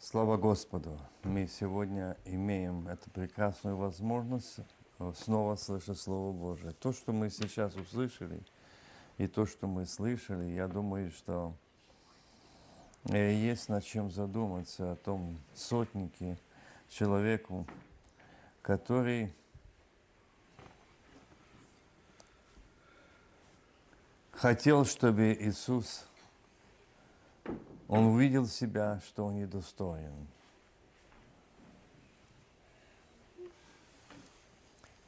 Слава Господу! Мы сегодня имеем эту прекрасную возможность э, снова слышать Слово Божие. То, что мы сейчас услышали, и то, что мы слышали, я думаю, что э, есть над чем задуматься о том сотнике, человеку, который хотел, чтобы Иисус он увидел себя, что он недостоин.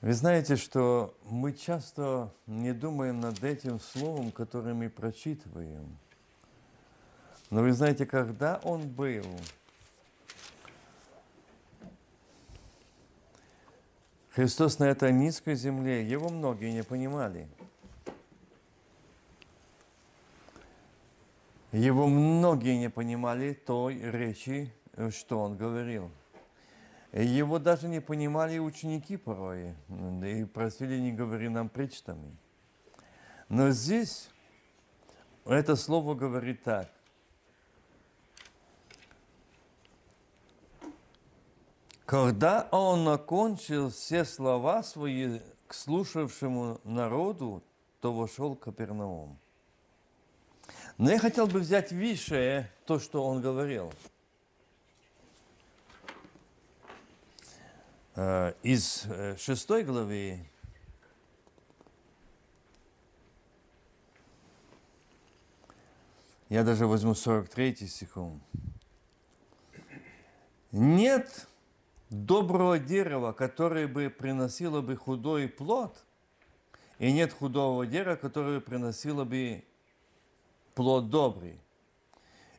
Вы знаете, что мы часто не думаем над этим словом, которое мы прочитываем. Но вы знаете, когда он был, Христос на этой низкой земле, его многие не понимали – Его многие не понимали той речи, что он говорил. Его даже не понимали ученики порой, и просили не говори нам причтами. Но здесь это слово говорит так. Когда он окончил все слова свои к слушавшему народу, то вошел Капернаум. Но я хотел бы взять выше то, что он говорил. Э, из э, шестой главы я даже возьму 43 стихом. Нет доброго дерева, которое бы приносило бы худой плод, и нет худого дерева, которое приносило бы плод добрый.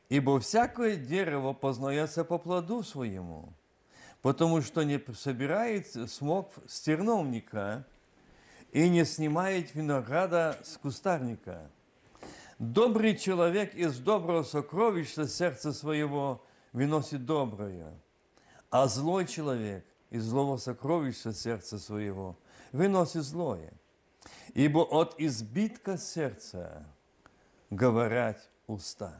Ибо всякое дерево познается по плоду своему, потому что не собирает смог с терновника и не снимает винограда с кустарника. Добрый человек из доброго сокровища сердца своего выносит доброе, а злой человек из злого сокровища сердца своего выносит злое. Ибо от избитка сердца говорят уста.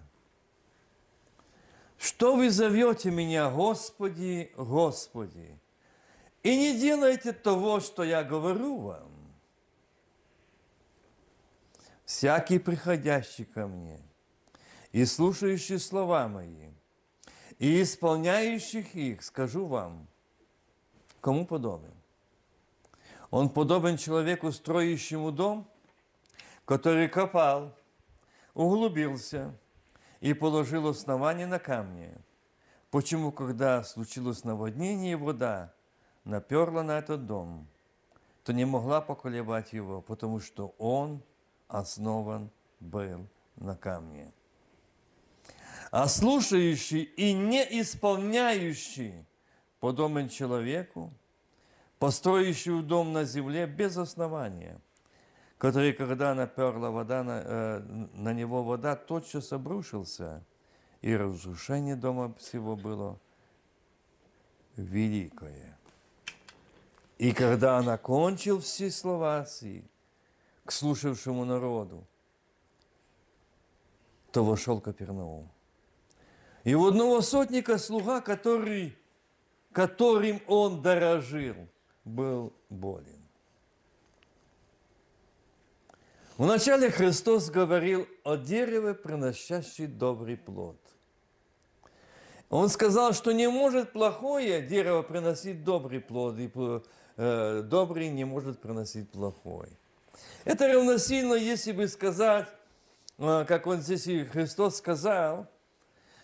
Что вы зовете меня, Господи, Господи, и не делайте того, что я говорю вам. Всякий приходящий ко мне и слушающий слова мои, и исполняющих их, скажу вам, кому подобен? Он подобен человеку, строящему дом, который копал – углубился и положил основание на камне. Почему, когда случилось наводнение, вода наперла на этот дом, то не могла поколебать его, потому что он основан был на камне. А слушающий и не исполняющий подобен человеку, построивший дом на земле без основания – который, когда наперла вода на, э, на него вода, тотчас обрушился, и разрушение дома всего было великое. И когда он окончил все слова свои к слушавшему народу, то вошел Капернаум. И у одного сотника слуга, который, которым он дорожил, был болен. Вначале Христос говорил о дереве, приносящей добрый плод. Он сказал, что не может плохое дерево приносить добрый плод, и э, добрый не может приносить плохой. Это равносильно, если бы сказать, э, как он здесь и Христос сказал,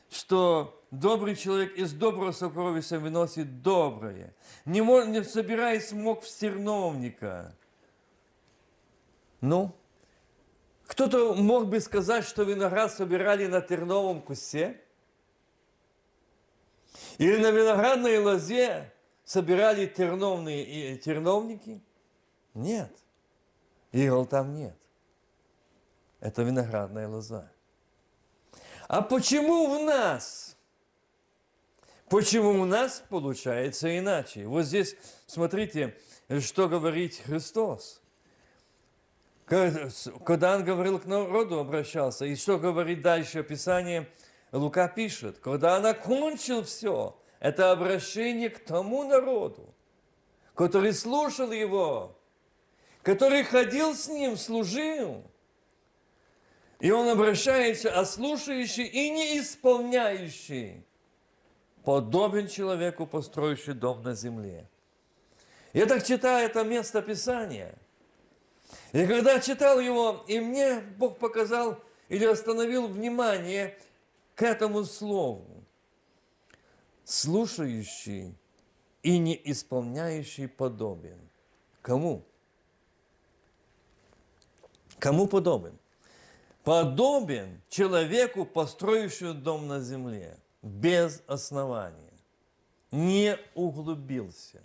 что добрый человек из доброго сокровища выносит доброе, не, может, не собирает смог в стерновника. Ну, кто-то мог бы сказать, что виноград собирали на терновом кусте? Или на виноградной лозе собирали терновные, терновники? Нет. Игл там нет. Это виноградная лоза. А почему в нас? Почему у нас получается иначе? Вот здесь смотрите, что говорит Христос. Когда он говорил к народу, обращался, и что говорит дальше Писание, Лука пишет, когда он окончил все, это обращение к тому народу, который слушал его, который ходил с ним, служил. И он обращается, а слушающий и не исполняющий подобен человеку, построивший дом на земле. Я так читаю это место Писания. И когда читал его, и мне Бог показал или остановил внимание к этому слову. Слушающий и не исполняющий подобен. Кому? Кому подобен? Подобен человеку, построившему дом на земле, без основания, не углубился,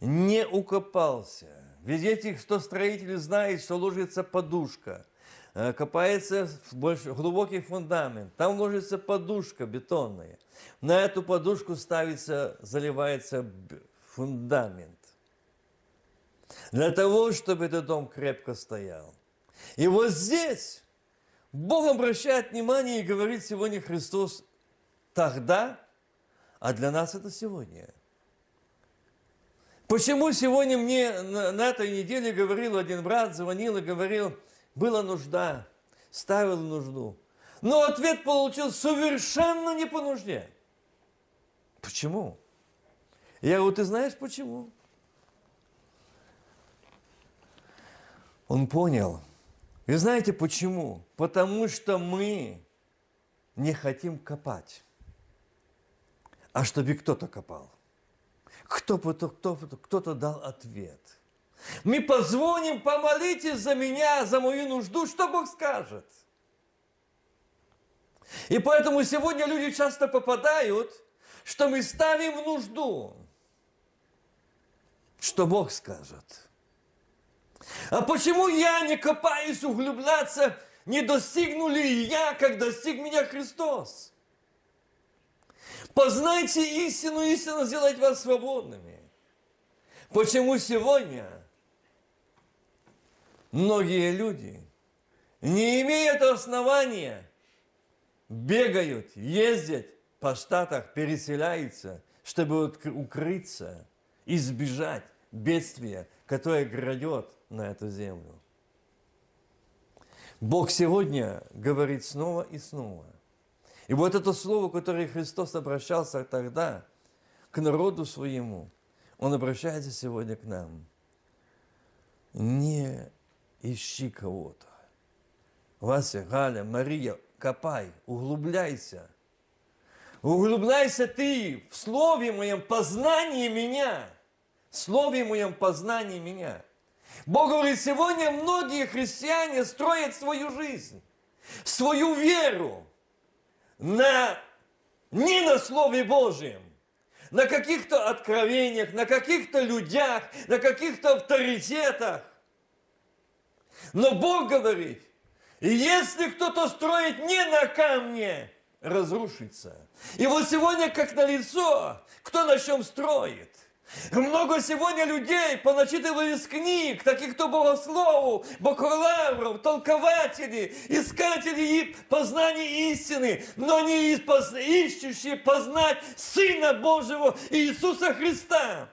не укопался. Ведь этих, кто строители знает, что ложится подушка, э, копается в больше, глубокий фундамент, там ложится подушка бетонная. На эту подушку ставится, заливается фундамент. Для того, чтобы этот дом крепко стоял. И вот здесь Бог обращает внимание и говорит сегодня Христос тогда, а для нас это сегодня. Почему сегодня мне на, этой неделе говорил один брат, звонил и говорил, была нужда, ставил нужду. Но ответ получил совершенно не по нужде. Почему? Я говорю, ты знаешь почему? Он понял. И знаете почему? Потому что мы не хотим копать, а чтобы кто-то копал. Кто-то кто кто дал ответ. Мы позвоним, помолитесь за меня, за мою нужду, что Бог скажет. И поэтому сегодня люди часто попадают, что мы ставим в нужду, что Бог скажет. А почему я не копаюсь углубляться, не достигну ли я, как достиг меня Христос? Познайте истину, истина сделает вас свободными. Почему сегодня многие люди, не имеют основания, бегают, ездят по штатах, переселяются, чтобы укрыться, избежать бедствия, которое грядет на эту землю. Бог сегодня говорит снова и снова. И вот это слово, которое Христос обращался тогда к народу своему, Он обращается сегодня к нам. Не ищи кого-то. Вася, Галя, Мария, копай, углубляйся. Углубляйся ты в слове моем, познании меня. В слове моем, познании меня. Бог говорит, сегодня многие христиане строят свою жизнь, свою веру на, не на Слове Божьем, на каких-то откровениях, на каких-то людях, на каких-то авторитетах. Но Бог говорит, если кто-то строит не на камне, разрушится. И вот сегодня как на лицо, кто на чем строит. Много сегодня людей поначитывали из книг, таких кто богословов, бакалавров, толкователей, искателей познания истины, но не ищущие познать Сына Божьего Иисуса Христа.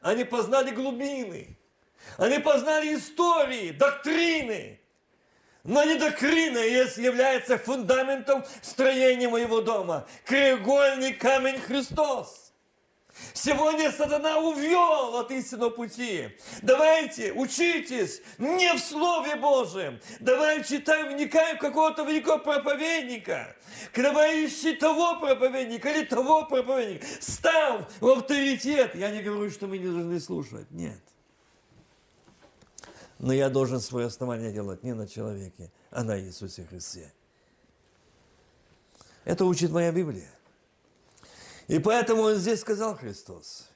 Они познали глубины, они познали истории, доктрины, но не доктрина является фундаментом строения моего дома. Краеугольный камень Христос. Сегодня сатана увел от истинного пути. Давайте, учитесь не в Слове Божьем. Давай читаем, вникаем какого-то великого проповедника. Давай ищи того проповедника или того проповедника. Став в авторитет. Я не говорю, что мы не должны слушать. Нет. Но я должен свое основание делать не на человеке, а на Иисусе Христе. Это учит моя Библия. И поэтому здесь сказал Христос,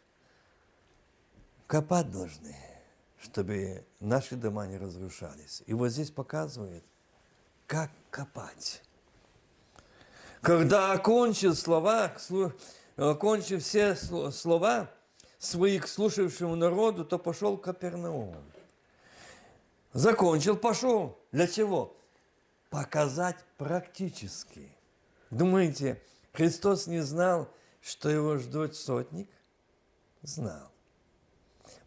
копать должны, чтобы наши дома не разрушались. И вот здесь показывает, как копать. Когда окончил слова, окончил все слова своих слушавшему народу, то пошел к Капернаум. Закончил, пошел. Для чего? Показать практически – Думаете, Христос не знал, что его ждет сотник? Знал.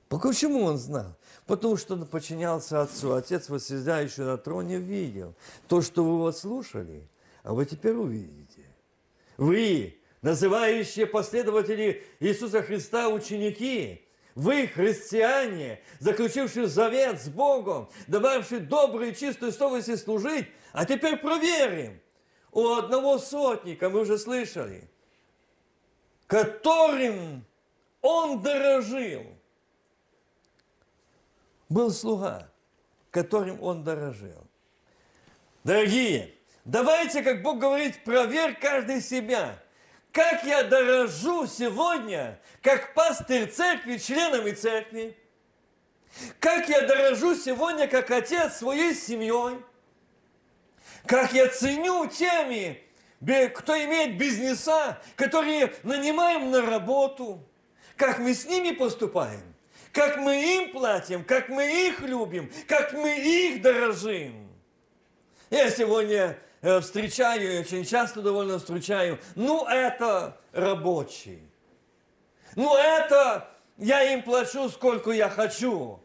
Почему он знал? Потому что он подчинялся Отцу. Отец, восседающий на троне, видел то, что вы вот слушали, а вы теперь увидите. Вы, называющие последователи Иисуса Христа ученики, вы, христиане, заключившие завет с Богом, дававшие добрые, чистые совести служить, а теперь проверим. У одного сотника, мы уже слышали, которым он дорожил – был слуга, которым он дорожил. Дорогие, давайте, как Бог говорит, проверь каждый себя. Как я дорожу сегодня, как пастырь церкви, членами церкви. Как я дорожу сегодня, как отец своей семьей. Как я ценю теми, кто имеет бизнеса, которые нанимаем на работу. Как мы с ними поступаем как мы им платим, как мы их любим, как мы их дорожим. Я сегодня э, встречаю, очень часто довольно встречаю, ну это рабочий. Ну это я им плачу, сколько я хочу.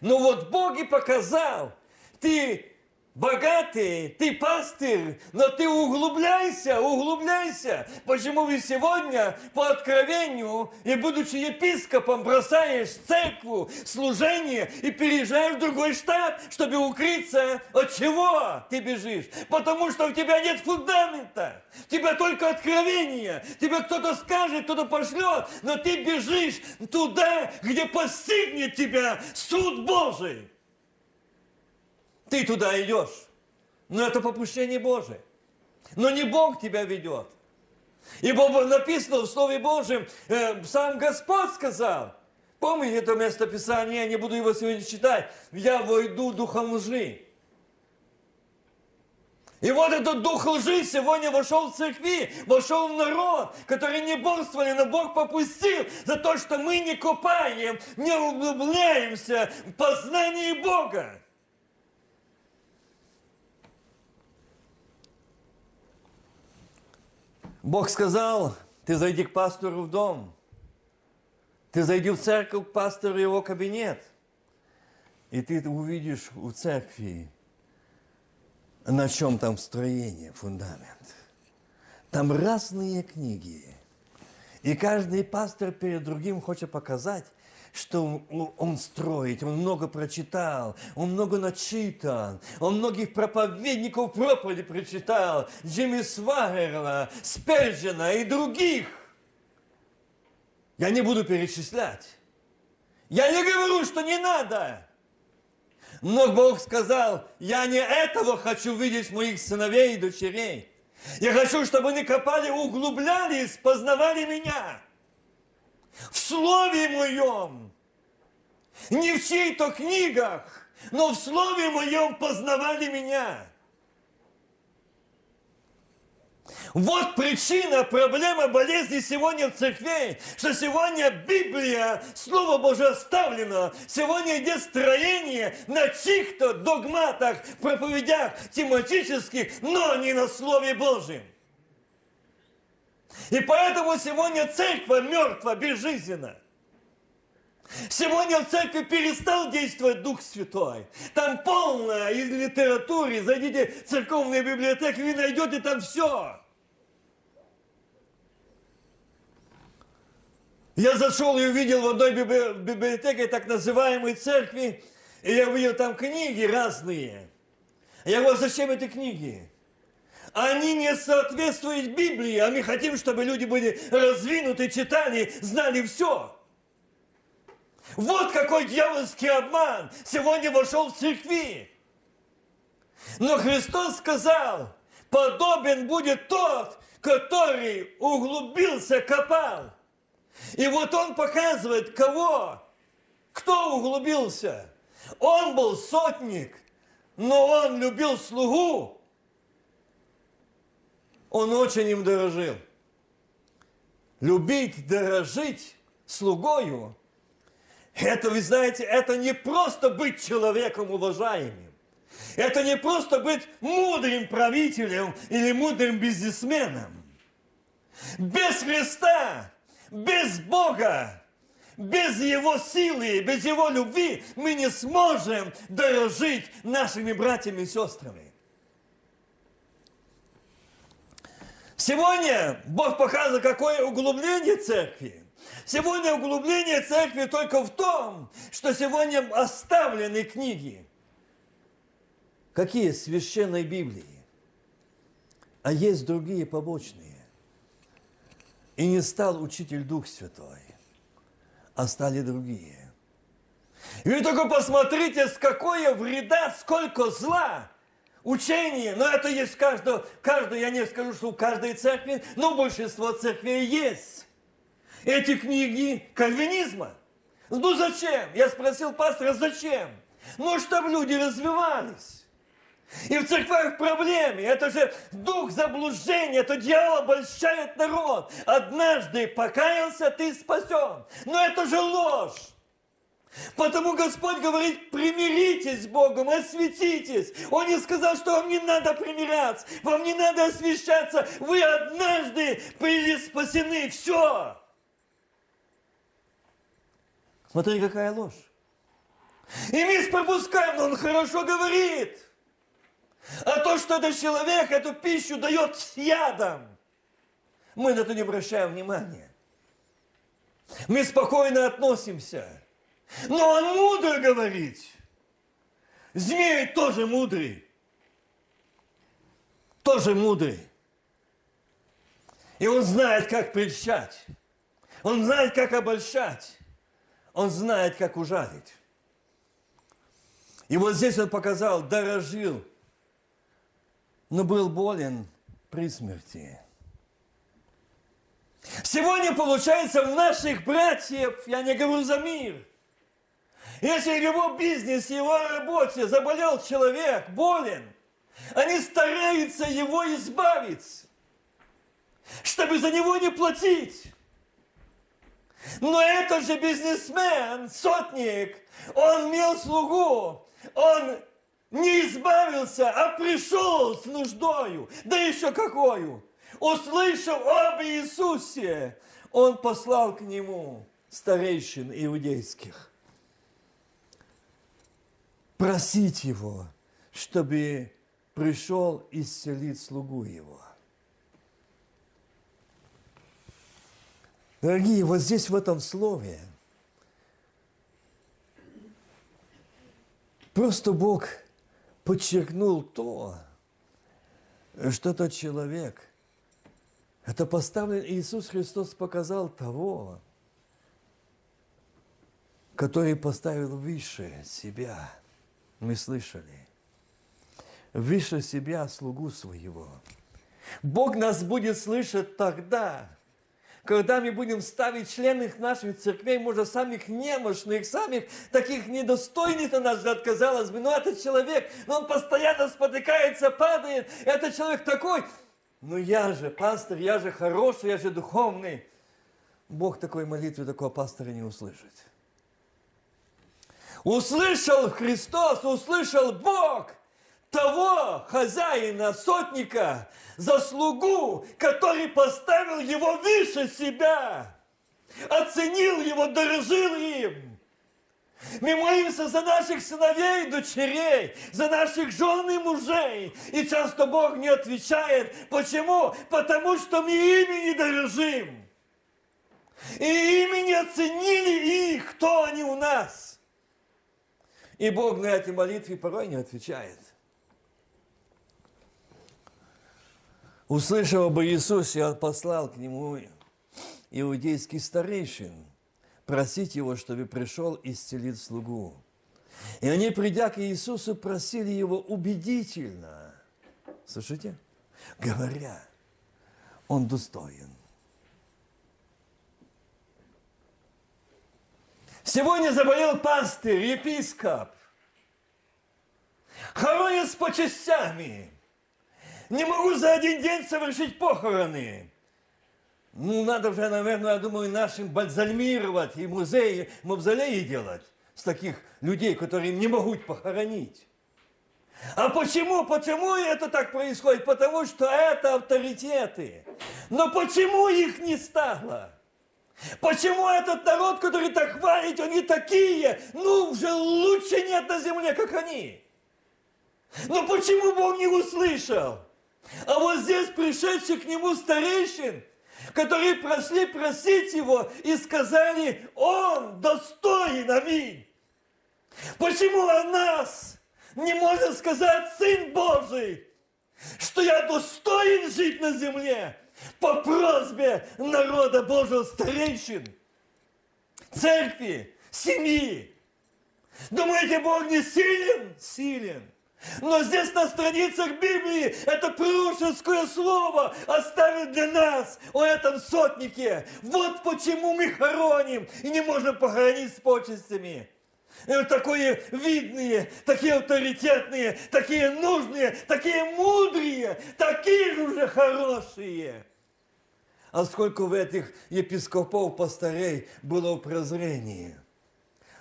Но вот Бог и показал, ты богатый, ты пастырь, но ты углубляйся, углубляйся. Почему вы сегодня по откровению и будучи епископом бросаешь церкву, служение и переезжаешь в другой штат, чтобы укрыться? От чего ты бежишь? Потому что у тебя нет фундамента. У тебя только откровение. Тебе кто-то скажет, кто-то пошлет, но ты бежишь туда, где постигнет тебя суд Божий. Ты туда идешь. Но это попущение Божие. Но не Бог тебя ведет. Ибо написано в Слове Божьем, э, сам Господь сказал, помните это место Писания, я не буду его сегодня читать, я войду духом лжи. И вот этот дух лжи сегодня вошел в церкви, вошел в народ, который не борствовали, но Бог попустил за то, что мы не копаем, не углубляемся в познании Бога. Бог сказал, ты зайди к пастору в дом. Ты зайди в церковь к пастору его кабинет. И ты увидишь у церкви, на чем там строение, фундамент. Там разные книги. И каждый пастор перед другим хочет показать, что он строит, он много прочитал, он много начитан, он многих проповедников проповеди прочитал, Джимми Свагерла, Спержина и других. Я не буду перечислять. Я не говорю, что не надо. Но Бог сказал, я не этого хочу видеть моих сыновей и дочерей. Я хочу, чтобы они копали, углублялись, познавали меня в Слове Моем, не в чьих-то книгах, но в Слове Моем познавали меня. Вот причина, проблема болезни сегодня в церкви, что сегодня Библия, Слово Божие оставлено. Сегодня идет строение на чьих-то догматах, проповедях тематических, но не на Слове Божьем. И поэтому сегодня церковь мертва, безжизненна. Сегодня в церкви перестал действовать Дух Святой. Там полно из литературы. Зайдите в церковные библиотеки, вы найдете там все. Я зашел и увидел в одной библиотеке так называемой церкви, и я увидел там книги разные. Я говорю, зачем эти книги? Они не соответствуют Библии, а мы хотим, чтобы люди были развинуты, читали, знали все. Вот какой дьявольский обман сегодня вошел в церкви. Но Христос сказал, подобен будет тот, который углубился, копал. И вот он показывает, кого? Кто углубился? Он был сотник, но он любил слугу, он очень им дорожил. Любить, дорожить слугою, это, вы знаете, это не просто быть человеком уважаемым. Это не просто быть мудрым правителем или мудрым бизнесменом. Без Христа, без Бога, без Его силы, без Его любви мы не сможем дорожить нашими братьями и сестрами. Сегодня Бог показывает, какое углубление церкви. Сегодня углубление церкви только в том, что сегодня оставлены книги. Какие? Священной Библии. А есть другие побочные. И не стал учитель Дух Святой, а стали другие. И вы только посмотрите, с какое вреда, сколько зла учение, но это есть в каждого, каждой, я не скажу, что у каждой церкви, но большинство церквей есть. Эти книги кальвинизма. Ну зачем? Я спросил пастора, зачем? Ну, чтобы люди развивались. И в церквях проблемы. Это же дух заблуждения, это дьявол обольщает народ. Однажды покаялся, ты спасен. Но это же ложь. Потому Господь говорит, примиритесь с Богом, осветитесь. Он не сказал, что вам не надо примиряться, вам не надо освящаться. Вы однажды были спасены. Все. Смотри, какая ложь. И мы пропускаем, но он хорошо говорит. А то, что этот человек эту пищу дает с ядом, мы на это не обращаем внимания. Мы спокойно относимся. Но он мудро говорит. Змей тоже мудрый. Тоже мудрый. И он знает, как прельщать. Он знает, как обольщать. Он знает, как ужалить. И вот здесь он показал, дорожил, но был болен при смерти. Сегодня получается в наших братьев, я не говорю за мир, если в его бизнесе, его работе заболел человек, болен, они стараются его избавить, чтобы за него не платить. Но этот же бизнесмен, сотник, он имел слугу, он не избавился, а пришел с нуждою, да еще какую. Услышав об Иисусе, он послал к нему старейшин иудейских просить его, чтобы пришел исцелить слугу его. Дорогие, вот здесь в этом слове просто Бог подчеркнул то, что тот человек, это поставлен Иисус Христос показал того, который поставил выше себя – мы слышали. Выше себя слугу своего. Бог нас будет слышать тогда, когда мы будем ставить членов наших церквей, может, самых немощных, самых таких недостойных, на наш взгляд, казалось бы, но этот человек, но он постоянно спотыкается, падает, этот человек такой, ну я же пастор, я же хороший, я же духовный. Бог такой молитвы такого пастора не услышит. Услышал Христос, услышал Бог того хозяина, сотника, заслугу, который поставил его выше себя, оценил его, дорожил им. Мы молимся за наших сыновей и дочерей, за наших жен и мужей. И часто Бог не отвечает. Почему? Потому что мы ими не дорожим. И ими не оценили их, кто они у нас. И Бог на эти молитвы порой не отвечает. Услышав об Иисусе, он послал к нему иудейский старейшин, просить его, чтобы пришел исцелить слугу. И они, придя к Иисусу, просили его убедительно, слушайте, говоря, он достоин. Сегодня заболел пастырь, епископ. Хоронят с почестями. Не могу за один день совершить похороны. Ну, надо уже, наверное, я думаю, нашим бальзамировать и музеи, мавзолеи делать с таких людей, которые не могут похоронить. А почему? Почему это так происходит? Потому что это авторитеты. Но почему их не стало? Почему этот народ, который так хвалит, они такие? Ну, уже лучше нет на земле, как они. Но почему Бог не услышал? А вот здесь пришедших к нему старейшин, которые прошли просить его и сказали, он достоин, аминь. Почему о нас не может сказать Сын Божий, что я достоин жить на земле по просьбе народа Божьего старейшин, церкви, семьи? Думаете, Бог не силен? Силен. Но здесь на страницах Библии это пророческое слово оставит для нас о этом сотнике. Вот почему мы хороним и не можем похоронить с почестями. И такие видные, такие авторитетные, такие нужные, такие мудрые, такие же уже хорошие. А сколько в этих епископов, пастырей было в прозрении.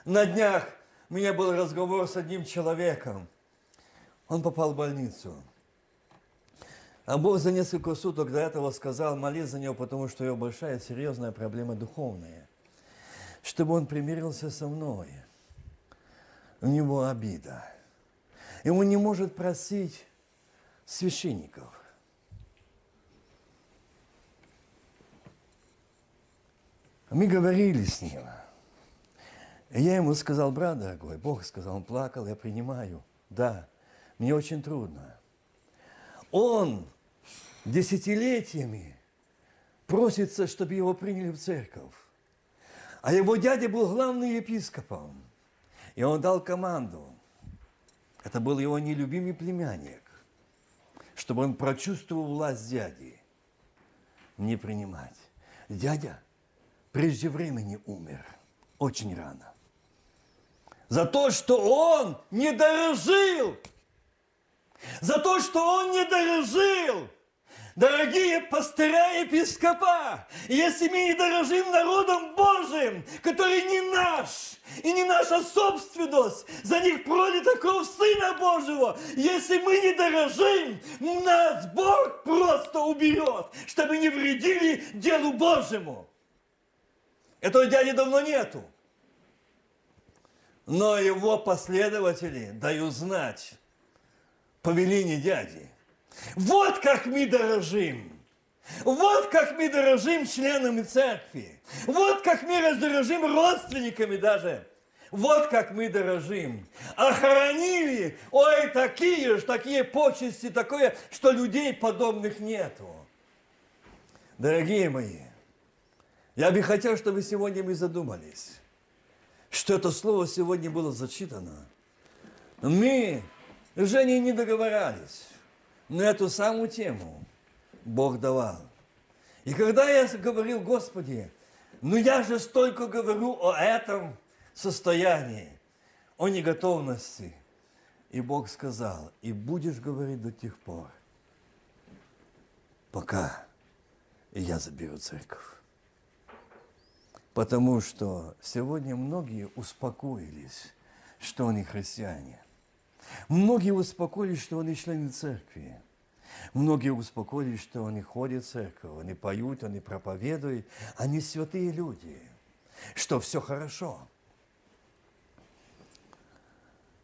На днях у меня был разговор с одним человеком – он попал в больницу. А Бог за несколько суток до этого сказал, молись за него, потому что у него большая серьезная проблема духовная. Чтобы он примирился со мной. У него обида. И он не может просить священников. Мы говорили с ним. Я ему сказал, брат дорогой, Бог сказал, он плакал, я принимаю. Да, мне очень трудно. Он десятилетиями просится, чтобы его приняли в церковь. А его дядя был главным епископом. И он дал команду. Это был его нелюбимый племянник, чтобы он прочувствовал власть дяди. Не принимать. Дядя прежде времени умер. Очень рано. За то, что он не дорожил за то, что он не дорожил. Дорогие пастыря и епископа, если мы не дорожим народом Божиим, который не наш, и не наша собственность, за них пролита кровь Сына Божьего, если мы не дорожим, нас Бог просто уберет, чтобы не вредили делу Божьему. Этого дяди давно нету. Но его последователи дают знать, повеление дяди. Вот как мы дорожим. Вот как мы дорожим членами церкви. Вот как мы раздорожим родственниками даже. Вот как мы дорожим. Охранили, ой, такие же, такие почести, такое, что людей подобных нету. Дорогие мои, я бы хотел, чтобы сегодня мы задумались, что это слово сегодня было зачитано. Мы Жене не договорались, но эту самую тему Бог давал. И когда я говорил, Господи, ну я же столько говорю о этом состоянии, о неготовности. И Бог сказал, и будешь говорить до тех пор, пока я заберу церковь. Потому что сегодня многие успокоились, что они христиане. Многие успокоились, что они члены церкви. Многие успокоились, что они ходят в церковь, они поют, они проповедуют, они святые люди, что все хорошо.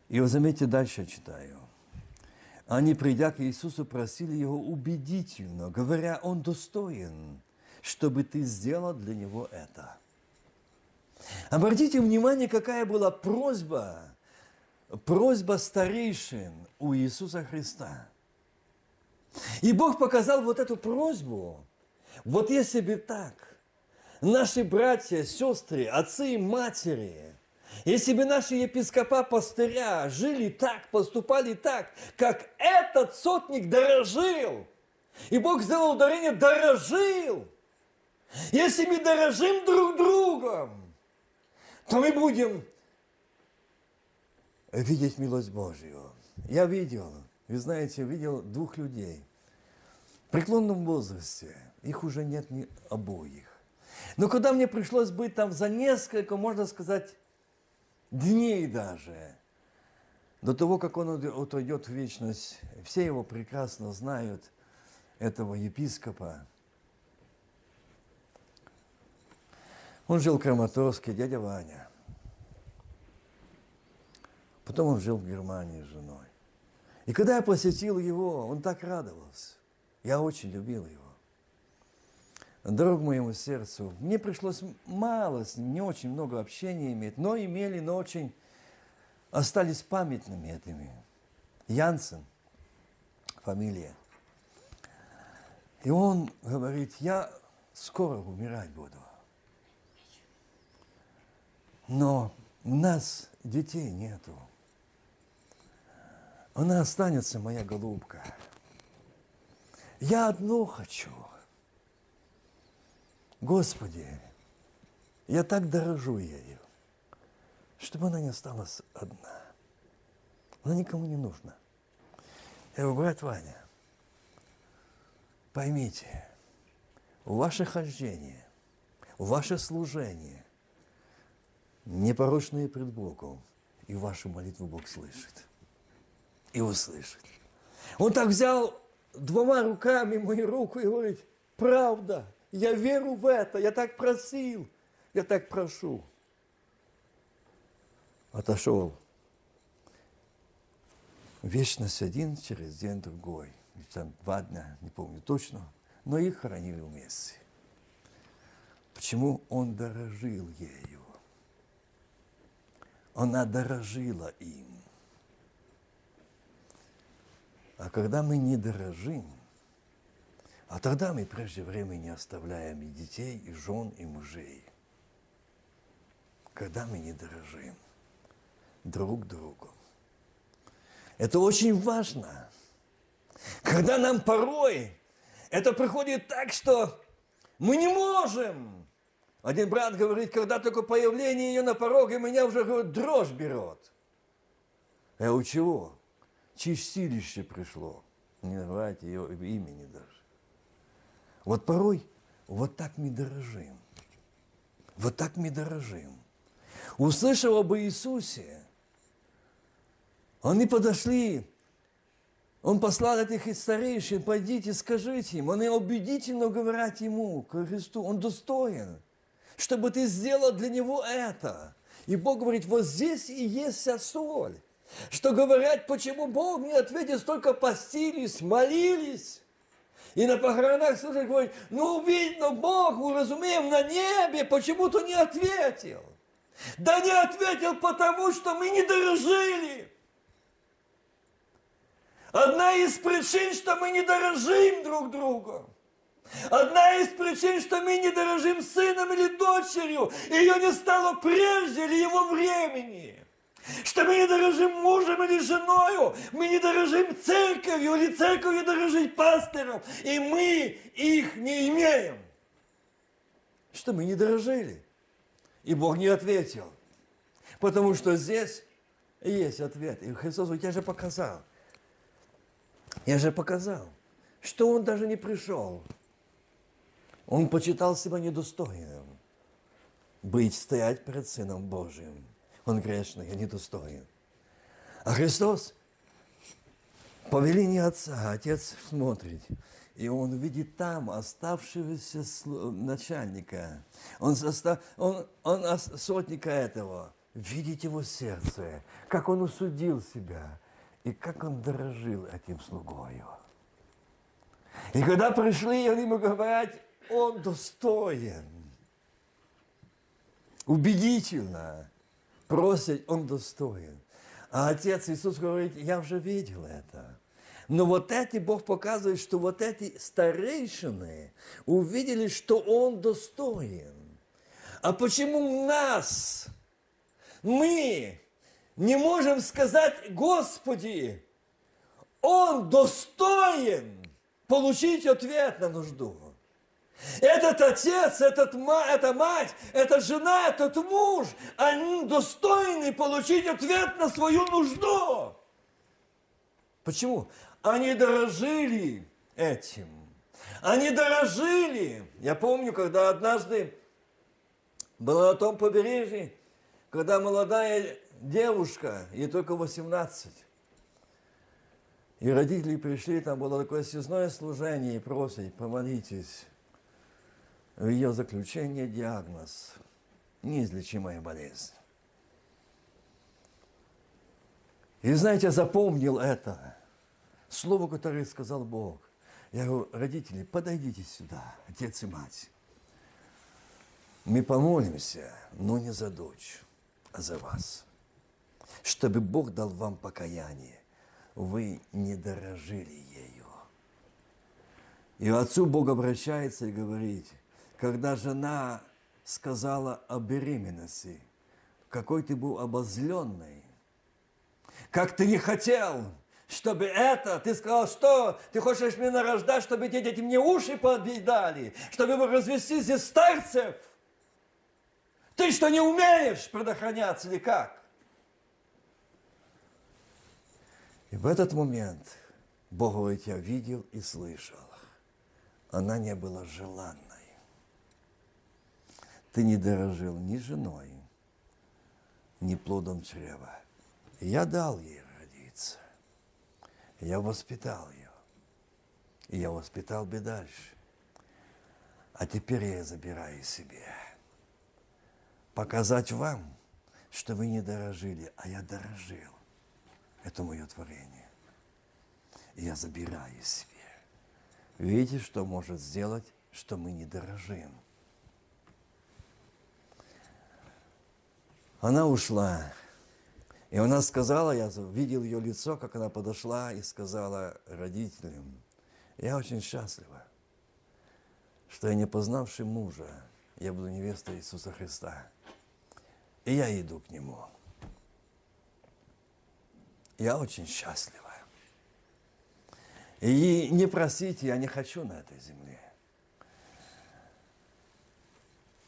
И вот заметьте, дальше читаю. Они, придя к Иисусу, просили Его убедительно, говоря, Он достоин, чтобы ты сделал для Него это. Обратите внимание, какая была просьба просьба старейшин у Иисуса Христа. И Бог показал вот эту просьбу. Вот если бы так, наши братья, сестры, отцы и матери, если бы наши епископа, пастыря жили так, поступали так, как этот сотник дорожил, и Бог сделал ударение «дорожил», если мы дорожим друг другом, то мы будем видеть милость Божью. Я видел, вы знаете, видел двух людей в преклонном возрасте. Их уже нет ни обоих. Но когда мне пришлось быть там за несколько, можно сказать, дней даже, До того, как он отойдет в вечность, все его прекрасно знают, этого епископа. Он жил в Краматорске, дядя Ваня. Потом он жил в Германии с женой. И когда я посетил его, он так радовался. Я очень любил его. Дорог моему сердцу. Мне пришлось мало не очень много общения иметь, но имели, но очень остались памятными этими. Янсен, фамилия. И он говорит, я скоро умирать буду. Но у нас детей нету. Она останется, моя голубка. Я одно хочу. Господи, я так дорожу ею чтобы она не осталась одна. Она никому не нужна. Я говорю, брат Ваня, поймите, ваше хождение, ваше служение непорочное пред Богом, и вашу молитву Бог слышит. И услышит. Он так взял двумя руками мою руку и говорит, правда, я верю в это, я так просил, я так прошу отошел. Вечность один, через день другой. Там два дня, не помню точно, но их хоронили вместе. Почему он дорожил ею? Она дорожила им. А когда мы не дорожим, а тогда мы прежде времени оставляем и детей, и жен, и мужей. Когда мы не дорожим – друг другу. Это очень важно. Когда нам порой это приходит так, что мы не можем. Один брат говорит, когда только появление ее на пороге, меня уже говорит, дрожь берет. А у чего? Чистилище пришло. Не называйте ее имени даже. Вот порой вот так мы дорожим. Вот так мы дорожим. Услышав об Иисусе, они подошли, он послал этих старейшин, пойдите, скажите им. Они убедительно говорят ему, к Христу, он достоин, чтобы ты сделал для него это. И Бог говорит, вот здесь и есть вся соль. Что говорят, почему Бог не ответил, столько постились, молились. И на похоронах слушают, говорят, ну видно, Бог, мы разумеем, на небе, почему-то не ответил. Да не ответил, потому что мы не дорожили. Одна из причин, что мы не дорожим друг другом. Одна из причин, что мы не дорожим сыном или дочерью, ее не стало прежде или его времени. Что мы не дорожим мужем или женою, мы не дорожим церковью или церковью не дорожит пастором, и мы их не имеем. Что мы не дорожили. И Бог не ответил. Потому что здесь есть ответ. И Христос тебя же показал. Я же показал, что он даже не пришел. Он почитал себя недостойным быть, стоять перед Сыном Божьим. Он грешный и недостоин. А Христос по велению Отца, Отец смотрит, и он видит там оставшегося начальника, он, состав, он, он сотника этого, видит его сердце, как он усудил себя, и как он дорожил этим слугою. И когда пришли, они ему говорят, он достоин. Убедительно просить, он достоин. А Отец Иисус говорит, я уже видел это. Но вот эти, Бог показывает, что вот эти старейшины увидели, что Он достоин. А почему нас, мы не можем сказать, Господи, Он достоин получить ответ на нужду. Этот отец, этот, эта мать, эта жена, этот муж, они достойны получить ответ на свою нужду. Почему? Они дорожили этим. Они дорожили. Я помню, когда однажды было на том побережье, когда молодая девушка, ей только 18, и родители пришли, там было такое съездное служение, и просят, помолитесь. В ее заключение диагноз – неизлечимая болезнь. И знаете, я запомнил это, слово, которое сказал Бог. Я говорю, родители, подойдите сюда, отец и мать. Мы помолимся, но не за дочь, а за вас. Чтобы Бог дал вам покаяние вы не дорожили ею. И отцу Бог обращается и говорит, когда жена сказала о беременности, какой ты был обозленный, как ты не хотел, чтобы это, ты сказал, что ты хочешь меня рождать, чтобы эти дети мне уши подъедали, чтобы вы развести здесь старцев. Ты что, не умеешь предохраняться или как? И в этот момент Бог говорит, я видел и слышал. Она не была желанной. Ты не дорожил ни женой, ни плодом чрева. Я дал ей родиться. Я воспитал ее. И я воспитал бы дальше. А теперь я забираю себе. Показать вам, что вы не дорожили, а я дорожил. Это мое творение. И я забираю себе. Видите, что может сделать, что мы не дорожим. Она ушла. И она сказала, я видел ее лицо, как она подошла и сказала родителям, я очень счастлива, что я не познавший мужа, я буду невестой Иисуса Христа. И я иду к Нему. Я очень счастлива. И не просите, я не хочу на этой земле.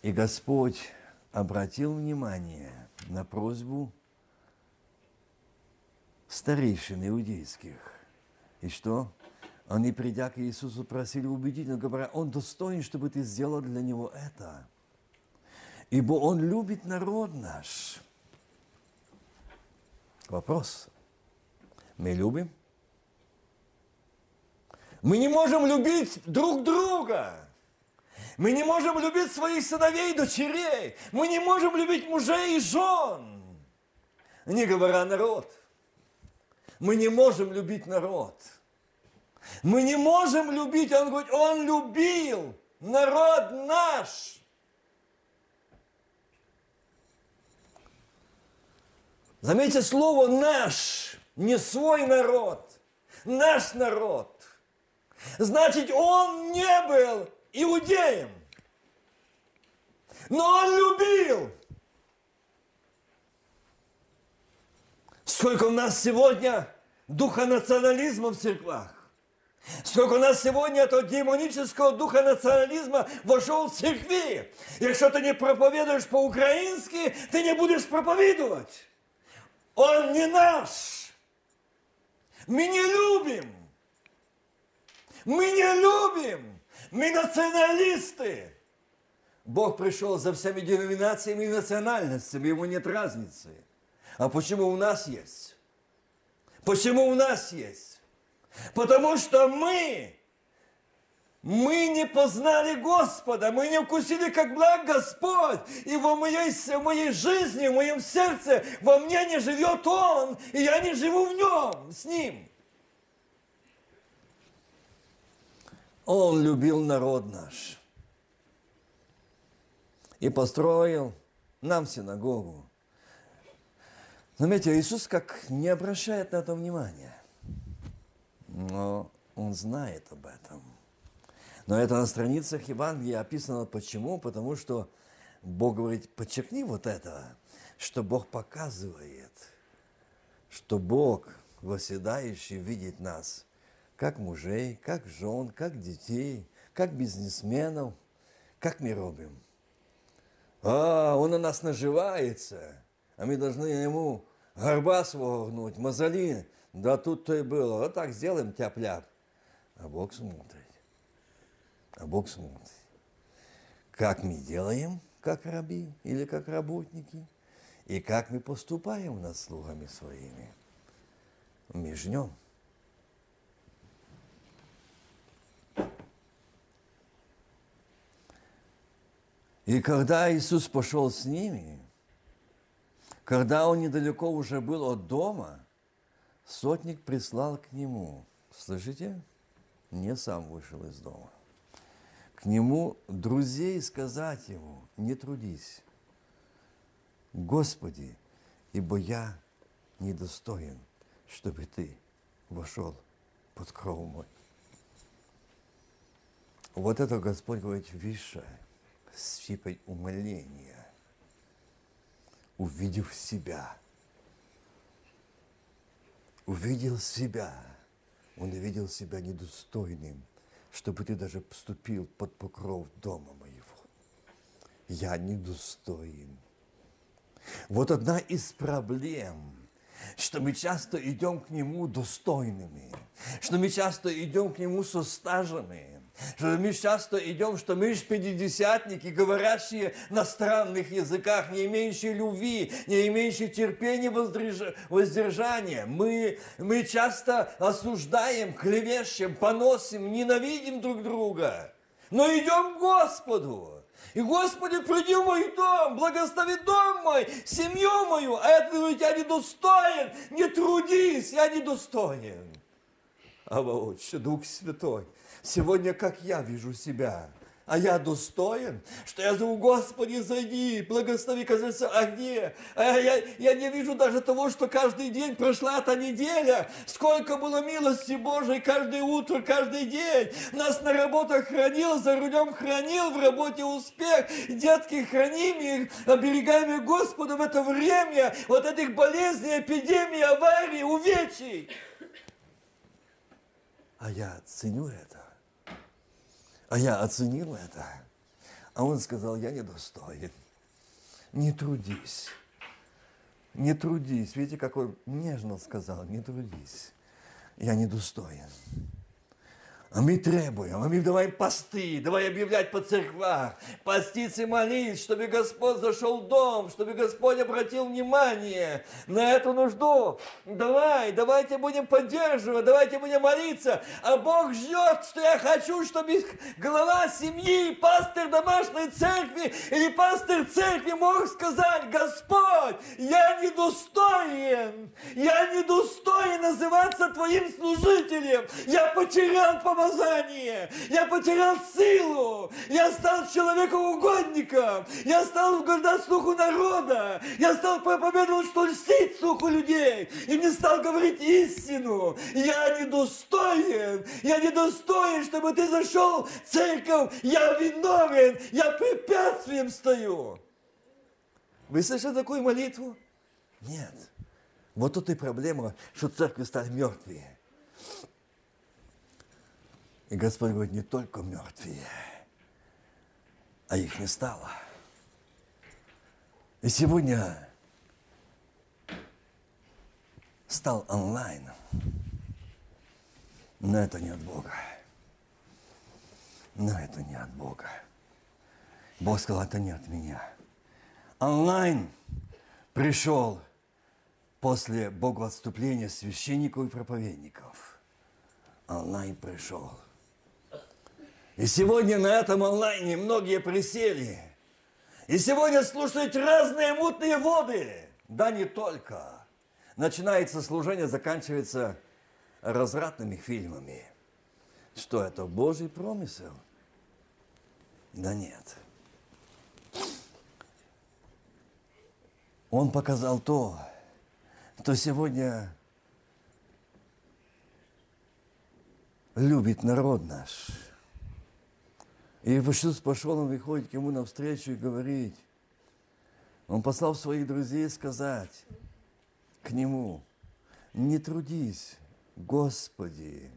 И Господь обратил внимание на просьбу старейшин иудейских. И что? Они, придя к Иисусу, просили убедительно, говоря, Он достоин, чтобы ты сделал для Него это. Ибо Он любит народ наш. Вопрос, мы любим. Мы не можем любить друг друга. Мы не можем любить своих сыновей и дочерей. Мы не можем любить мужей и жен. Не говоря народ. Мы не можем любить народ. Мы не можем любить, он говорит, он любил народ наш. Заметьте слово «наш» не свой народ, наш народ. Значит, он не был иудеем, но он любил. Сколько у нас сегодня духа национализма в церквах. Сколько у нас сегодня этого демонического духа национализма вошел в церкви. Если ты не проповедуешь по-украински, ты не будешь проповедовать. Он не наш. Мы не любим. Мы не любим. Мы националисты. Бог пришел за всеми деноминациями и национальностями, ему нет разницы. А почему у нас есть? Почему у нас есть? Потому что мы мы не познали Господа, мы не вкусили, как благ Господь. И во моей, в моей жизни, в моем сердце, во мне не живет Он, и я не живу в Нем, с Ним. Он любил народ наш и построил нам синагогу. Заметьте, Иисус как не обращает на это внимания, но Он знает об этом. Но это на страницах Евангелия описано почему? Потому что Бог говорит, подчеркни вот это, что Бог показывает, что Бог, восседающий, видит нас, как мужей, как жен, как детей, как бизнесменов, как мы робим. А, он на нас наживается, а мы должны ему горба свого гнуть, мозоли. Да тут-то и было. Вот так сделаем тяп-ляп. А Бог смотрит а Бог смотрит. Как мы делаем, как раби или как работники, и как мы поступаем над слугами своими. Мы жнем. И когда Иисус пошел с ними, когда он недалеко уже был от дома, сотник прислал к нему, слышите, не сам вышел из дома, к нему друзей сказать ему, не трудись, Господи, ибо я недостоин, чтобы ты вошел под кров мой. Вот это Господь говорит высшее, сипать умоления, увидев себя. Увидел себя. Он увидел себя недостойным, чтобы ты даже поступил под покров дома моего. Я недостоин. Вот одна из проблем – что мы часто идем к Нему достойными, что мы часто идем к Нему со стажами, что мы часто идем, что мы же пятидесятники, говорящие на странных языках, не имеющие любви, не имеющие терпения, воздержания. Мы, мы часто осуждаем, клевещем, поносим, ненавидим друг друга. Но идем к Господу. И, Господи, приди в мой дом, благослови дом мой, семью мою. А это говорит, я недостоин, не трудись, я недостоин. А вот, Дух Святой, сегодня как я вижу себя – а я достоин, что я зову, Господи, зайди, благослови, кажется, где? А я, я не вижу даже того, что каждый день прошла эта неделя, сколько было милости Божией каждое утро, каждый день. Нас на работах хранил, за рулем хранил, в работе успех, детки храним их, оберегаем их Господу в это время, вот этих болезней, эпидемий, аварий, увечий. А я ценю это. А я оценил это. А он сказал, я недостоин. Не трудись. Не трудись. Видите, как он нежно сказал, не трудись. Я недостоин. А мы требуем, а мы давай посты, давай объявлять по церквах, поститься и молить, чтобы Господь зашел в дом, чтобы Господь обратил внимание на эту нужду. Давай, давайте будем поддерживать, давайте будем молиться. А Бог ждет, что я хочу, чтобы глава семьи, пастор домашней церкви или пастор церкви мог сказать, Господь, я недостоин, я недостоин называться Твоим служителем, я потерял помощь помазание, я потерял силу, я стал человеком-угодником, я стал угождать слуху народа, я стал проповедовать, что льстить слуху людей, и не стал говорить истину. Я недостоин, я недостоин, чтобы ты зашел в церковь, я виновен, я препятствием стою. Вы слышали такую молитву? Нет. Вот тут и проблема, что церкви стали мертвые. И Господь говорит, не только мертвые, а их не стало. И сегодня стал онлайн. Но это не от Бога. Но это не от Бога. Бог сказал, это не от меня. Онлайн пришел после богоотступления священников и проповедников. Онлайн пришел – и сегодня на этом онлайне многие присели. И сегодня слушают разные мутные воды. Да не только. Начинается служение, заканчивается развратными фильмами. Что это? Божий промысел? Да нет. Он показал то, что сегодня любит народ наш – и Иисус пошел, он выходит к ему навстречу и говорит, он послал своих друзей сказать к нему, не трудись, Господи.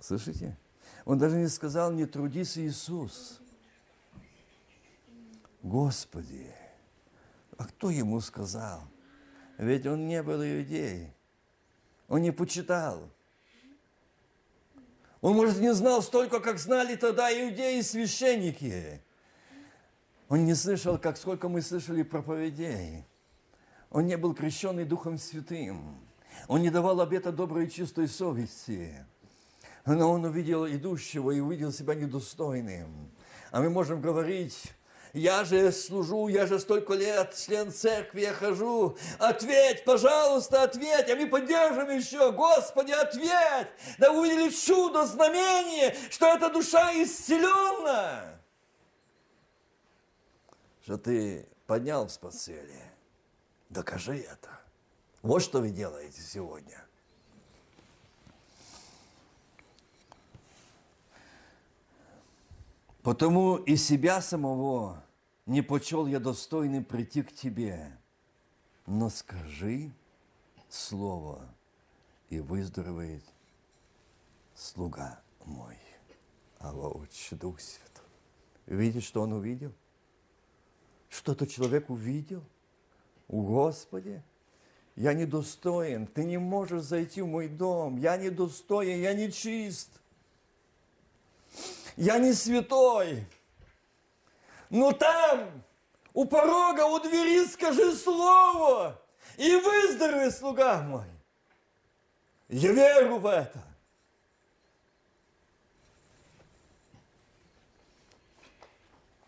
Слышите? Он даже не сказал, не трудись, Иисус. Господи. А кто ему сказал? Ведь он не был иудей. Он не почитал. Он, может, не знал столько, как знали тогда иудеи и священники. Он не слышал, как сколько мы слышали проповедей. Он не был крещенный Духом Святым. Он не давал обета доброй и чистой совести. Но он увидел идущего и увидел себя недостойным. А мы можем говорить, я же служу, я же столько лет член церкви, я хожу. Ответь, пожалуйста, ответь, а мы поддержим еще. Господи, ответь! Да увидели чудо, знамение, что эта душа исцелена. Что ты поднял с постели. Докажи это. Вот что вы делаете сегодня. Потому и себя самого не почел я достойным прийти к тебе, но скажи слово, и выздоровеет слуга мой. Алло, Отче, Дух Святой. Видишь, что он увидел? Что-то человек увидел? У Господи, я недостоин, ты не можешь зайти в мой дом, я недостоин, я не чист, я не святой, но там, у порога, у двери скажи слово, и выздорови, слуга мой. Я верю в это.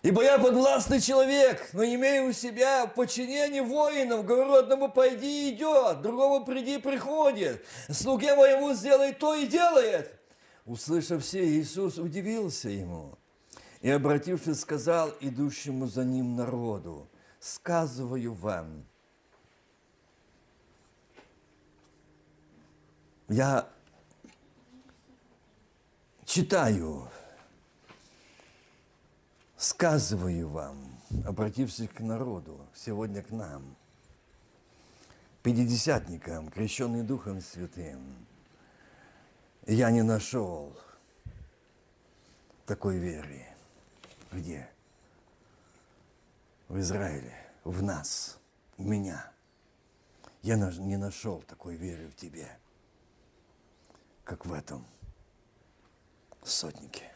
Ибо я подвластный человек, но имею у себя подчинение воинов. Говорю одному, пойди, идет, другому приди, приходит. Слуге моему сделай то и делает. Услышав все, Иисус удивился ему – и, обратившись, сказал идущему за ним народу, сказываю вам, я читаю, сказываю вам, обратившись к народу, сегодня к нам, пятидесятникам, крещенный Духом Святым, я не нашел такой веры. Где? В Израиле, в нас, в меня. Я не нашел такой веры в тебе, как в этом сотнике.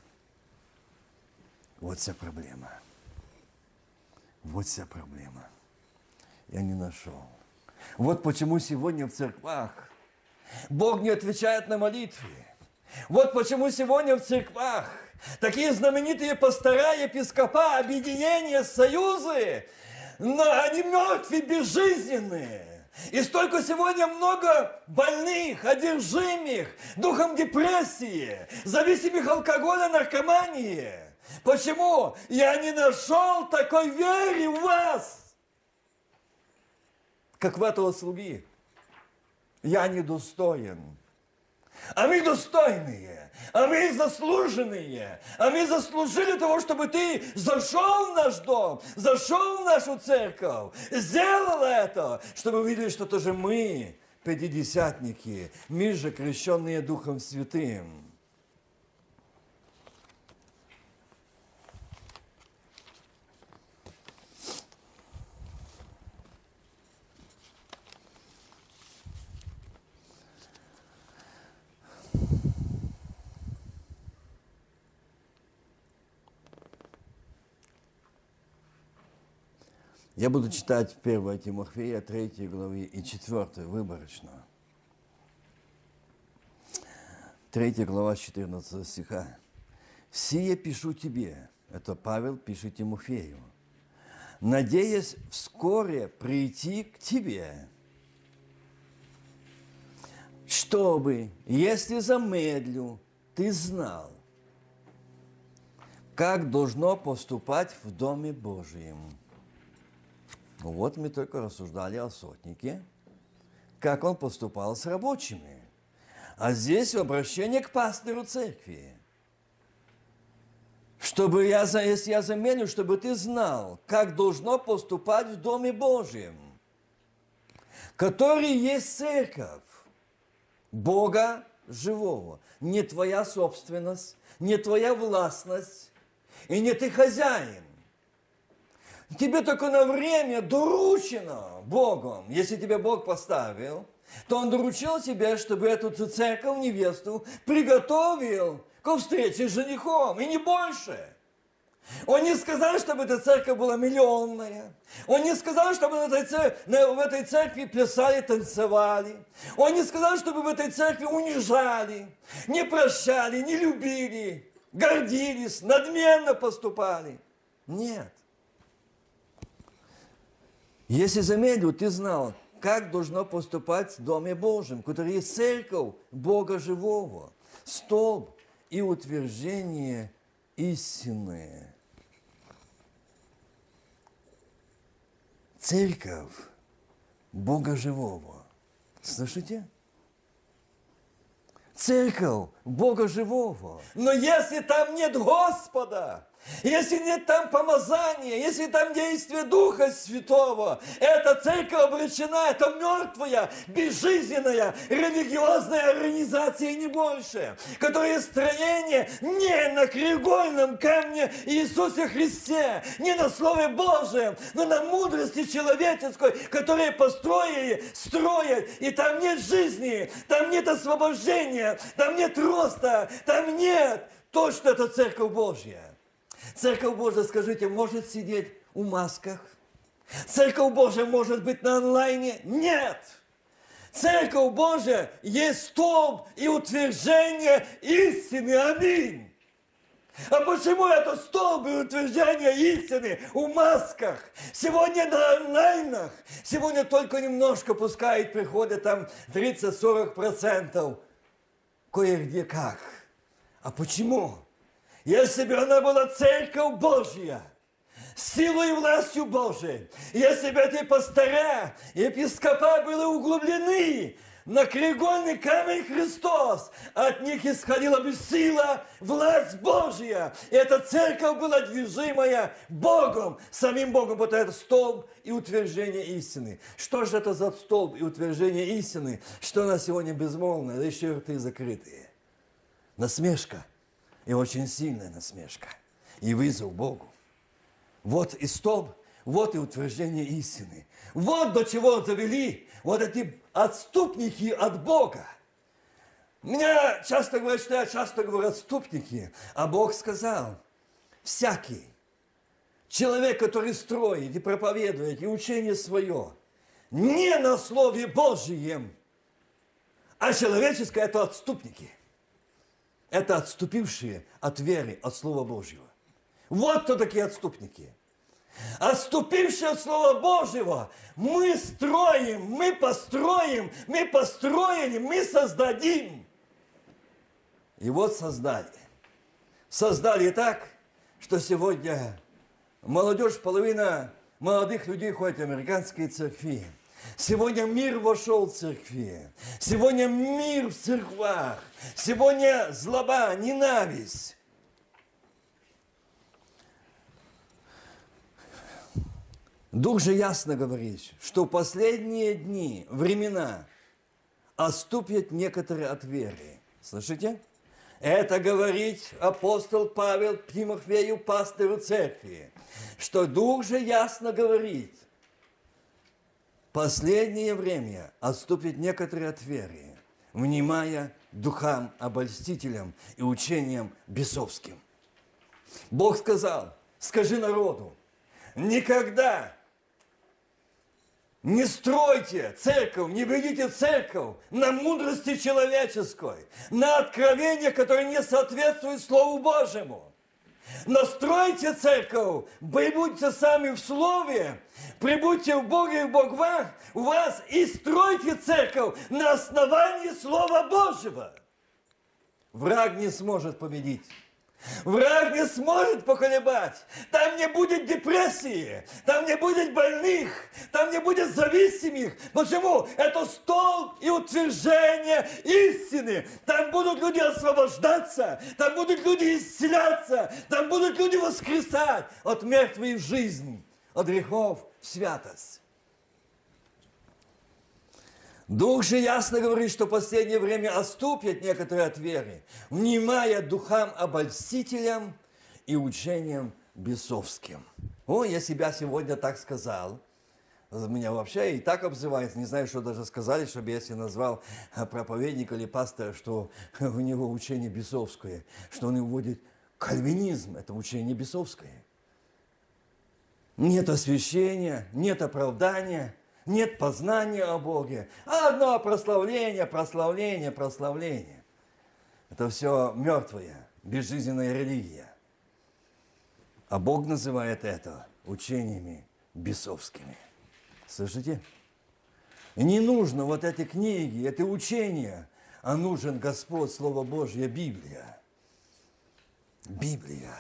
Вот вся проблема. Вот вся проблема. Я не нашел. Вот почему сегодня в церквах Бог не отвечает на молитвы. Вот почему сегодня в церквах Такие знаменитые пастора, епископа, объединения, союзы, но они мертвые, безжизненные. И столько сегодня много больных, одержимых, духом депрессии, зависимых алкоголя, наркомании. Почему? Я не нашел такой веры в вас, как в этого слуги. Я недостоин. А мы достойные а мы заслуженные, а мы заслужили того, чтобы ты зашел в наш дом, зашел в нашу церковь, сделал это, чтобы увидели, что тоже мы, пятидесятники, мы же крещенные Духом Святым. Я буду читать 1 Тимофея, 3 главы и 4 выборочно. 3 глава 14 стиха. «Сие пишу тебе». Это Павел пишет Тимофею. «Надеясь вскоре прийти к тебе, чтобы, если замедлю, ты знал, как должно поступать в Доме Божьем» вот мы только рассуждали о сотнике, как он поступал с рабочими. А здесь обращение к пастору церкви. Чтобы я, если я заменю, чтобы ты знал, как должно поступать в Доме Божьем, который есть церковь Бога живого. Не твоя собственность, не твоя властность, и не ты хозяин. Тебе только на время доручено Богом. Если тебя Бог поставил, то Он доручил тебе, чтобы эту церковь, невесту, приготовил к встрече с женихом, и не больше. Он не сказал, чтобы эта церковь была миллионная. Он не сказал, чтобы в этой, церкви, в этой церкви плясали, танцевали. Он не сказал, чтобы в этой церкви унижали, не прощали, не любили, гордились, надменно поступали. Нет. Если замедлил, ты знал, как должно поступать в Доме Божьем, который есть церковь Бога Живого, столб и утверждение истины. Церковь Бога Живого. Слышите? Церковь Бога Живого. Но если там нет Господа, если нет там помазания, если там действие Духа Святого, эта церковь обречена, это мертвая, безжизненная, религиозная организация не больше, которая строение не на краеугольном камне Иисусе Христе, не на Слове Божьем, но на мудрости человеческой, которые построили, строят, и там нет жизни, там нет освобождения, там нет роста, там нет то, что это Церковь Божья. Церковь Божья, скажите, может сидеть у масках? Церковь Божья может быть на онлайне? Нет! Церковь Божья есть столб и утверждение истины. Аминь. А почему это столб и утверждение истины у масках? Сегодня на онлайнах. Сегодня только немножко пускает, приходят там 30-40%. Кое-где как. А почему? Если бы она была церковь Божья, силой и властью Божией, если бы эти пастыря и епископа были углублены на краеугольный камень Христос, от них исходила бы сила, власть Божья. И эта церковь была движимая Богом, самим Богом, вот это столб и утверждение истины. Что же это за столб и утверждение истины, что она сегодня безмолвная, да еще и рты закрытые? Насмешка – и очень сильная насмешка и вызов Богу. Вот и столб, вот и утверждение истины. Вот до чего завели вот эти отступники от Бога. Меня часто говорят, что я часто говорю отступники, а Бог сказал, всякий человек, который строит и проповедует и учение свое, не на Слове Божьем, а человеческое – это отступники – это отступившие от веры, от Слова Божьего. Вот кто такие отступники. Отступившие от Слова Божьего, мы строим, мы построим, мы построили, мы создадим. И вот создали. Создали так, что сегодня молодежь, половина молодых людей ходит в американские церкви. Сегодня мир вошел в церкви. Сегодня мир в церквах. Сегодня злоба, ненависть. Дух же ясно говорит, что последние дни, времена, отступят некоторые от веры. Слышите? Это говорит апостол Павел Тимофею, пастору церкви, что Дух же ясно говорит, последнее время отступит некоторые от веры, внимая духам обольстителям и учениям бесовским. Бог сказал, скажи народу, никогда не стройте церковь, не ведите церковь на мудрости человеческой, на откровение, которое не соответствует Слову Божьему. Настройте церковь, будьте сами в Слове, прибудьте в Боге и Бог вам, у вас и стройте церковь на основании Слова Божьего. Враг не сможет победить. Враг не сможет поколебать. Там не будет депрессии, там не будет больных, там не будет зависимых. Почему? Это столб и утверждение истины. Там будут люди освобождаться, там будут люди исцеляться, там будут люди воскресать от мертвой в жизнь, от грехов в святость. Дух же ясно говорит, что в последнее время отступят некоторые от веры, внимая духам обольстителям и учениям бесовским. О, я себя сегодня так сказал. Меня вообще и так обзывают, не знаю, что даже сказали, чтобы я если назвал проповедника или пастора, что у него учение бесовское, что он уводит Кальвинизм – это учение бесовское. Нет освящения, нет оправдания, нет познания о Боге. Одно прославление, прославление, прославление. Это все мертвая, безжизненная религия. А Бог называет это учениями бесовскими. Слышите? Не нужно вот эти книги, это учения, а нужен Господь, Слово Божье, Библия. Библия.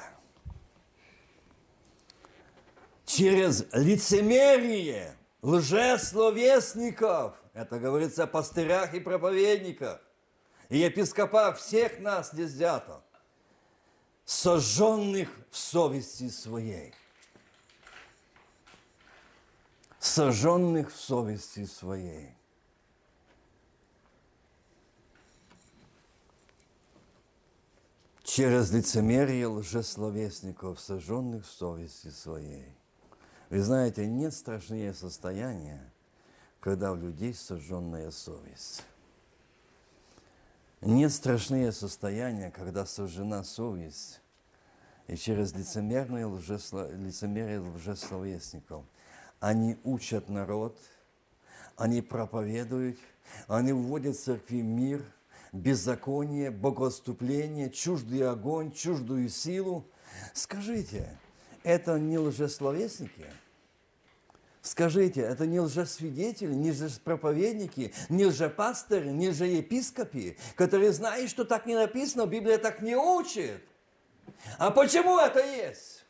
Через лицемерие лжесловесников, это говорится о пастырях и проповедниках, и епископах всех нас здесь сожженных в совести своей. Сожженных в совести своей. Через лицемерие лжесловесников, сожженных в совести своей. Вы знаете, нет страшнее состояния, когда у людей сожженная совесть. Нет страшнее состояния, когда сожжена совесть, и через лицемерные лжесло... лицемерие лжесловесников. Они учат народ, они проповедуют, они вводят в церкви мир, беззаконие, богоотступление, чуждый огонь, чуждую силу. Скажите, это не лжесловесники – Скажите, это не лжесвидетели, не лжепроповедники, не лжепасторы, не лжеепископы, которые знают, что так не написано, Библия так не учит. А почему это есть?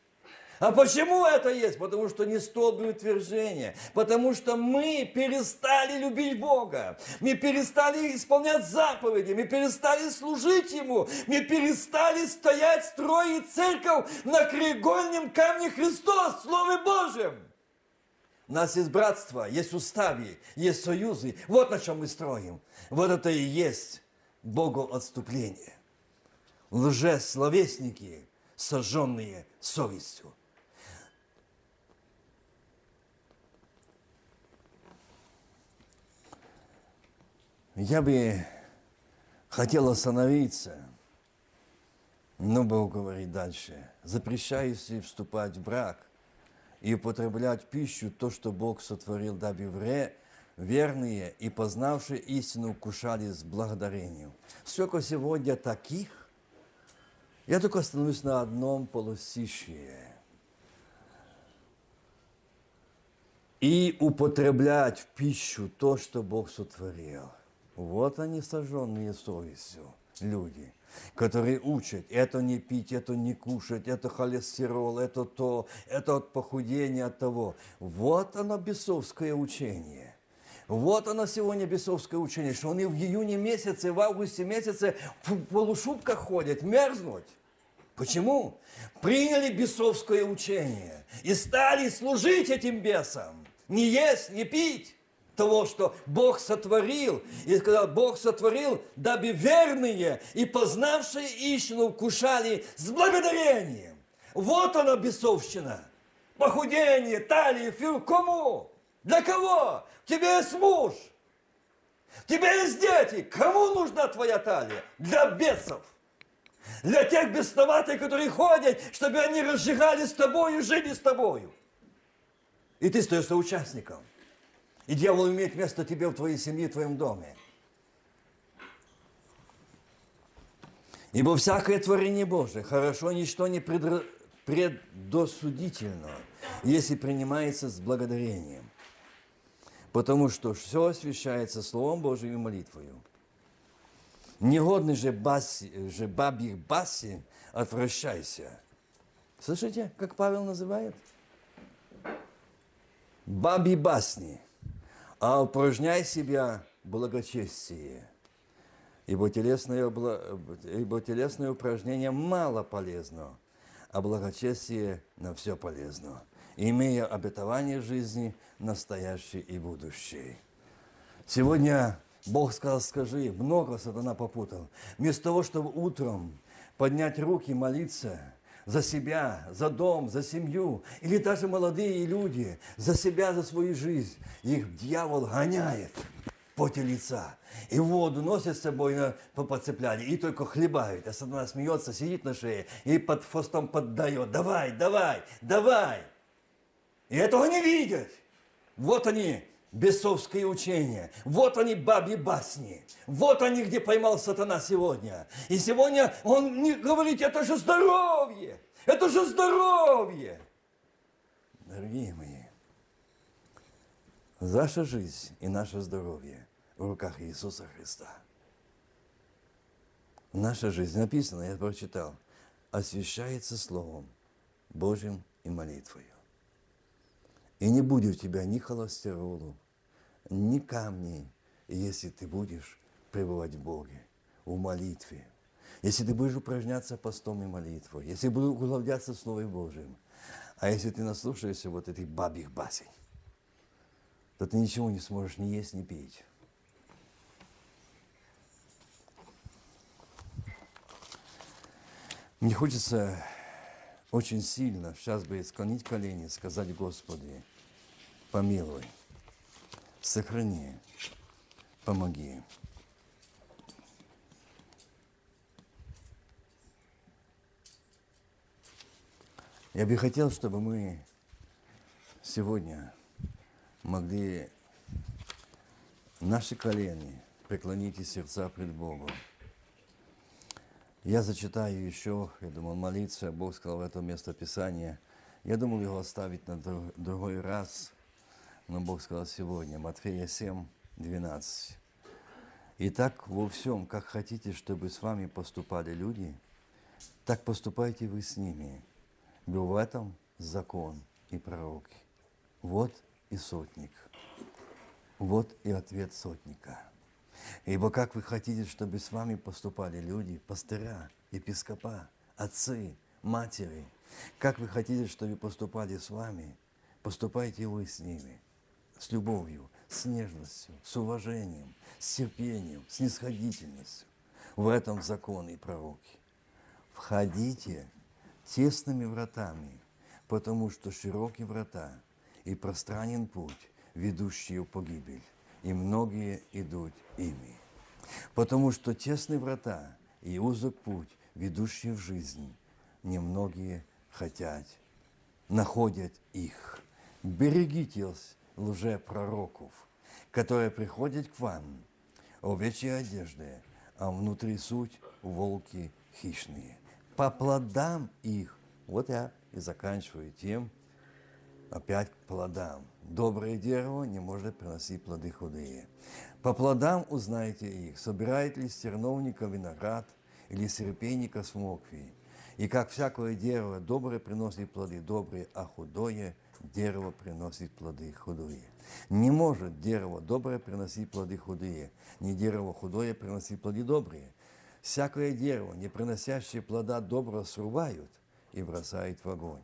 А почему это есть? Потому что не столбы утверждения. Потому что мы перестали любить Бога. Мы перестали исполнять заповеди. Мы перестали служить Ему. Мы перестали стоять, строить церковь на креугольном камне Христос, Слове Божьем. У нас есть братство, есть уставы, есть союзы. Вот на чем мы строим. Вот это и есть Богу отступление. Лжесловесники, сожженные совестью. Я бы хотел остановиться, но Бог говорит дальше. Запрещающий вступать в брак – и употреблять пищу то, что Бог сотворил, дабы вре, верные и познавшие истину кушали с благодарением. Сколько сегодня таких, я только остановлюсь на одном полусищие. И употреблять в пищу то, что Бог сотворил. Вот они сожженные совестью люди – которые учат, это не пить, это не кушать, это холестерол, это то, это от похудения, от того. Вот оно бесовское учение. Вот оно сегодня бесовское учение, что они в июне месяце, в августе месяце в полушубках ходят, мерзнуть. Почему? Приняли бесовское учение и стали служить этим бесам. Не есть, не пить того, что Бог сотворил. И когда Бог сотворил, дабы верные и познавшие истину вкушали с благодарением. Вот она бесовщина. Похудение, талии, фил. Кому? Для кого? Тебе есть муж. Тебе есть дети. Кому нужна твоя талия? Для бесов. Для тех бесноватых, которые ходят, чтобы они разжигали с тобою, жили с тобою. И ты остаешься участником. И дьявол имеет место тебе в твоей семье, в твоем доме. Ибо всякое творение Божие хорошо ничто не предр... предосудительно, если принимается с благодарением. Потому что все освящается Словом Божьим и молитвою. Негодный же, баси, же бабьих баси отвращайся. Слышите, как Павел называет? Баби басни – а упражняй себя благочестие, ибо телесное, ибо телесное упражнение мало полезно, а благочестие на все полезно, имея обетование жизни настоящей и будущей. Сегодня Бог сказал, скажи, много сатана попутал. Вместо того, чтобы утром поднять руки, молиться – за себя, за дом, за семью, или даже молодые люди, за себя, за свою жизнь. Их дьявол гоняет по поте лица. И воду носят с собой на, по подцепляли, и только хлебают. А сатана смеется, сидит на шее и под хвостом поддает. Давай, давай, давай. И этого не видят. Вот они, бесовские учения. Вот они, бабьи басни. Вот они, где поймал сатана сегодня. И сегодня он не говорит, это же здоровье. Это же здоровье. Дорогие мои, Наша жизнь и наше здоровье в руках Иисуса Христа. Наша жизнь, написано, я прочитал, освящается Словом Божьим и молитвою. И не будет у тебя ни холестеролу, ни камней, если ты будешь пребывать в Боге, в молитве. Если ты будешь упражняться постом и молитвой, если будешь углубляться в Слове Божьим, а если ты наслушаешься вот этих бабьих басен, то ты ничего не сможешь ни есть, ни пить. Мне хочется очень сильно сейчас бы склонить колени, сказать Господи, помилуй, сохрани, помоги. Я бы хотел, чтобы мы сегодня могли наши колени преклонить и сердца пред Богом. Я зачитаю еще, я думал, молиться, Бог сказал в это место Писания. Я думал его оставить на другой раз, но Бог сказал сегодня, Матфея 7, 12. Итак, во всем, как хотите, чтобы с вами поступали люди, так поступайте вы с ними. Был в этом закон и пророки. Вот и сотник. Вот и ответ сотника. Ибо как вы хотите, чтобы с вами поступали люди, пастыря, епископа, отцы, матери, как вы хотите, чтобы поступали с вами, поступайте вы с ними, с любовью, с нежностью, с уважением, с терпением, с нисходительностью. В этом закон и пророки. Входите тесными вратами, потому что широкие врата – и пространен путь, ведущий в погибель, и многие идут ими. Потому что тесны врата и узок путь, ведущий в жизнь, немногие хотят, находят их. Берегитесь лжепророков, которые приходят к вам, овечьи одежды, а внутри суть волки хищные. По плодам их, вот я и заканчиваю тем, опять к плодам. Доброе дерево не может приносить плоды худые. По плодам узнаете их, собирает ли стерновника виноград или серпейника смокви. И как всякое дерево доброе приносит плоды добрые, а худое дерево приносит плоды худые. Не может дерево доброе приносить плоды худые, не дерево худое приносить плоды добрые. Всякое дерево, не приносящее плода доброго, срубают и бросают в огонь.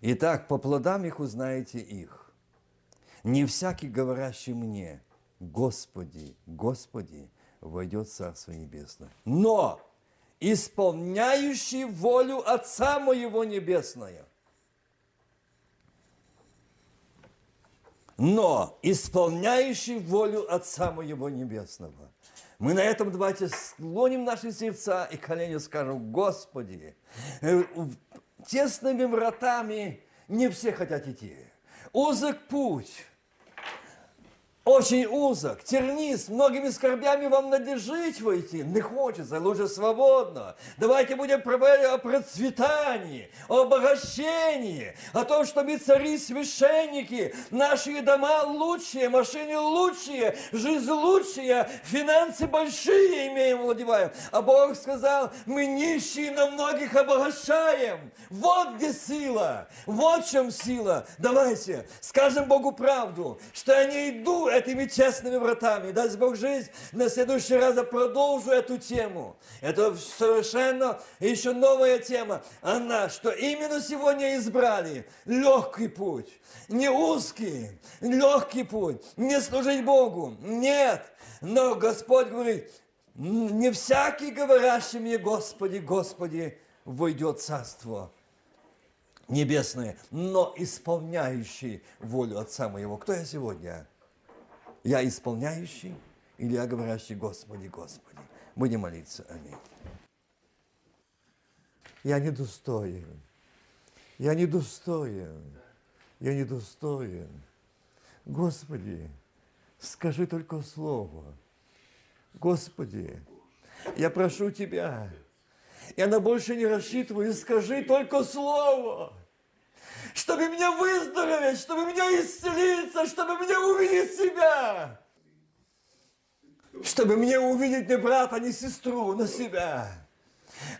Итак, по плодам их узнаете их. Не всякий, говорящий мне, Господи, Господи, войдет в Царство Небесное. Но исполняющий волю Отца Моего Небесного. Но исполняющий волю Отца Моего Небесного. Мы на этом давайте склоним наши сердца и колени скажем, Господи, э, тесными вратами не все хотят идти. Узок путь, очень узок, тернист, многими скорбями вам надлежит войти. Не хочется, лучше свободно. Давайте будем проговорить о процветании, о обогащении, о том, что мы цари, священники, наши дома лучшие, машины лучшие, жизнь лучшая, финансы большие имеем, владеваем. А Бог сказал, мы нищие, но многих обогащаем. Вот где сила, вот в чем сила. Давайте скажем Богу правду, что я не этими честными вратами. Даст Бог жизнь, на следующий раз я продолжу эту тему. Это совершенно еще новая тема. Она, что именно сегодня избрали легкий путь, не узкий, легкий путь, не служить Богу. Нет, но Господь говорит, не всякий, говорящий мне, Господи, Господи, войдет в царство. небесные, но исполняющий волю Отца моего. Кто я сегодня? Я исполняющий или я говорящий Господи, Господи? Будем молиться. Аминь. Я недостоин. Я недостоин. Я недостоин. Господи, скажи только слово. Господи, я прошу Тебя, я на больше не рассчитываю, скажи только слово, чтобы меня выздороветь, чтобы меня исцелиться, чтобы меня увидеть себя, чтобы мне увидеть не брата, не сестру, но себя.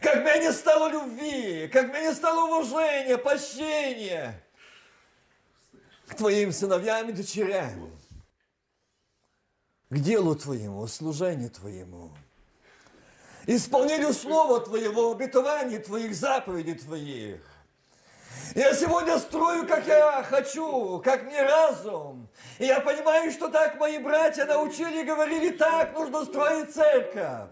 Как меня не стало любви, как меня не стало уважения, прощения к Твоим сыновьям и дочерям, к делу Твоему, служению Твоему исполнению Слова Твоего, обетований Твоих, заповедей Твоих. Я сегодня строю, как я хочу, как мне разум. И я понимаю, что так мои братья научили и говорили, так нужно строить церковь.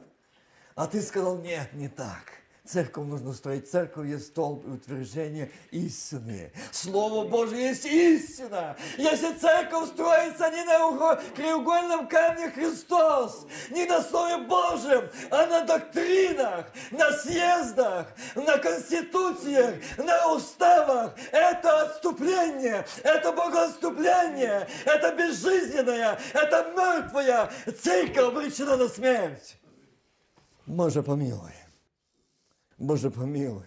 А ты сказал, нет, не так. Церковь нужно строить. Церковь есть столб и утверждение истины. Слово Божье есть истина. Если церковь строится не на краеугольном камне Христос, не на Слове Божьем, а на доктринах, на съездах, на конституциях, на уставах, это отступление, это богоотступление, это безжизненная, это мертвая церковь обречена на смерть. Боже, помилуй. Боже, помилуй.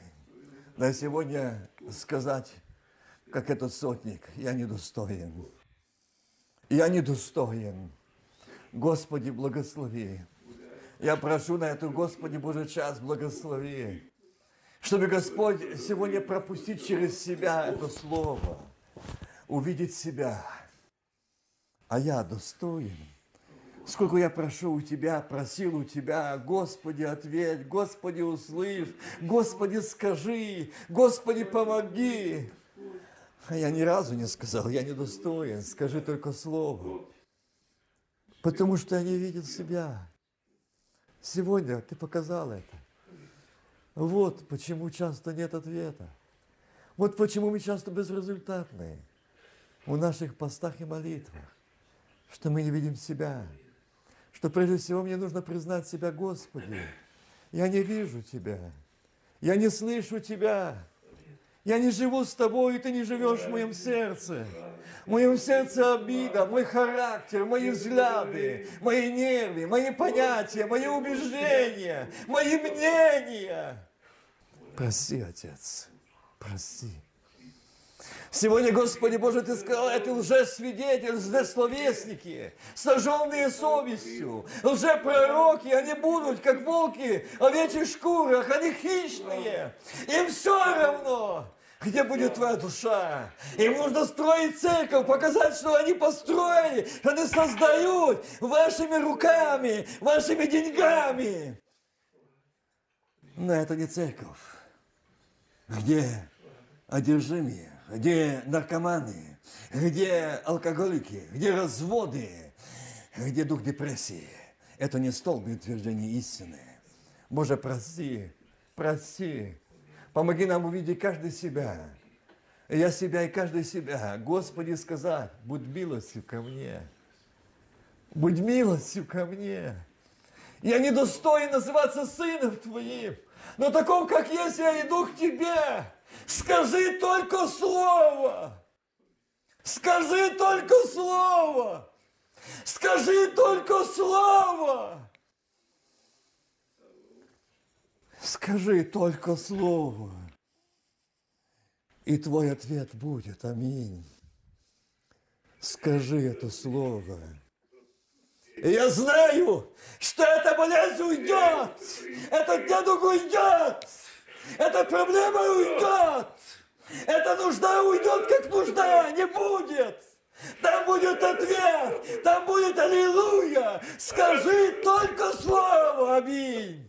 На сегодня сказать, как этот сотник, я недостоин. Я недостоин. Господи, благослови. Я прошу на эту, Господи, Божий час, благослови. Чтобы Господь сегодня пропустить через себя это слово, увидеть себя. А я достоин. Сколько я прошу у Тебя, просил у Тебя, Господи, ответь, Господи, услышь, Господи, скажи, Господи, помоги. А я ни разу не сказал, я недостоин, скажи только слово. Потому что я не видел себя. Сегодня ты показал это. Вот почему часто нет ответа. Вот почему мы часто безрезультатные в наших постах и молитвах, что мы не видим себя что прежде всего мне нужно признать себя, Господи, я не вижу Тебя, я не слышу Тебя, я не живу с Тобой, и Ты не живешь в моем сердце. В моем сердце обида, мой характер, мои взгляды, мои нервы, мои понятия, мои убеждения, мои мнения. Прости, Отец, прости. Сегодня, Господи Боже, Ты сказал, это лжесвидетели, лжесловесники, сожженные совестью, лжепророки, они будут, как волки, овечьих шкурах, они хищные. Им все равно, где будет твоя душа? Им нужно строить церковь, показать, что они построили, что они создают вашими руками, вашими деньгами. Но это не церковь, где одержимые, где наркоманы, где алкоголики, где разводы, где дух депрессии. Это не столб утверждения истины. Боже, прости, прости. Помоги нам увидеть каждый себя. Я себя и каждый себя. Господи, сказать, будь милостью ко мне. Будь милостью ко мне. Я недостоин называться сыном Твоим, но таков, как есть, я иду к Тебе. Скажи только слово. Скажи только слово. Скажи только слово. Скажи только слово. И твой ответ будет. Аминь. Скажи это слово. И я знаю, что эта болезнь уйдет. Этот дедух уйдет. Эта проблема уйдет. Эта нужда уйдет, как нужда, не будет. Там будет ответ, там будет аллилуйя. Скажи только слово, аминь.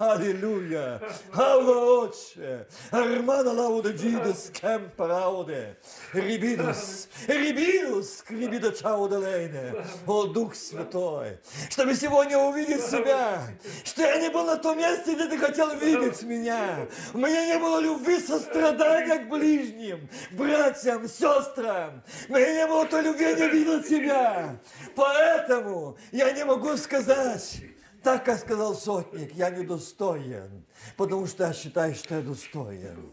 Аллилуйя. Алло, Отче. Армана лауде джидес кем парауде. Рибидус. Рибидус. Крибида чауделейне. О, Дух Святой. Чтобы сегодня увидеть себя. Что я не был на том месте, где ты хотел видеть меня. У меня не было любви, сострадания к ближним, братьям, сестрам. У меня не было той любви, я не видел тебя. Поэтому я не могу сказать, так как сказал сотник, я недостоин, потому что я считаю, что я достоин.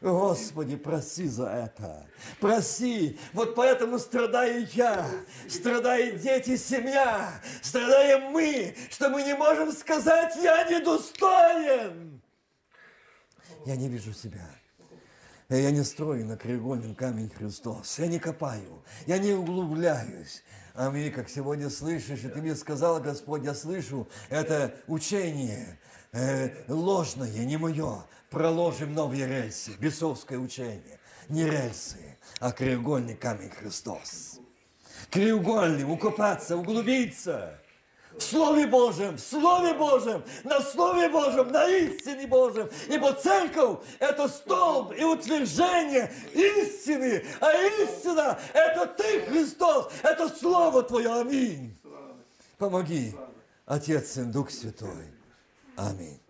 Господи, проси за это. Проси. Вот поэтому страдаю я, страдают дети, семья, страдаем мы, что мы не можем сказать, я недостоин. Я не вижу себя. Я не строю на краеугольном камень Христос. Я не копаю, я не углубляюсь. Аминь, как сегодня слышишь, и ты мне сказал, Господь, я слышу, это учение э, ложное, не мое. Проложим новые рельсы, бесовское учение. Не рельсы, а краеугольный камень Христос. Краеугольный, укопаться, углубиться. В Слове Божьем, в Слове Божьем, на Слове Божьем, на истине Божьем. Ибо церковь – это столб и утверждение истины. А истина – это Ты, Христос, это Слово Твое. Аминь. Помоги, Отец и Дух Святой. Аминь.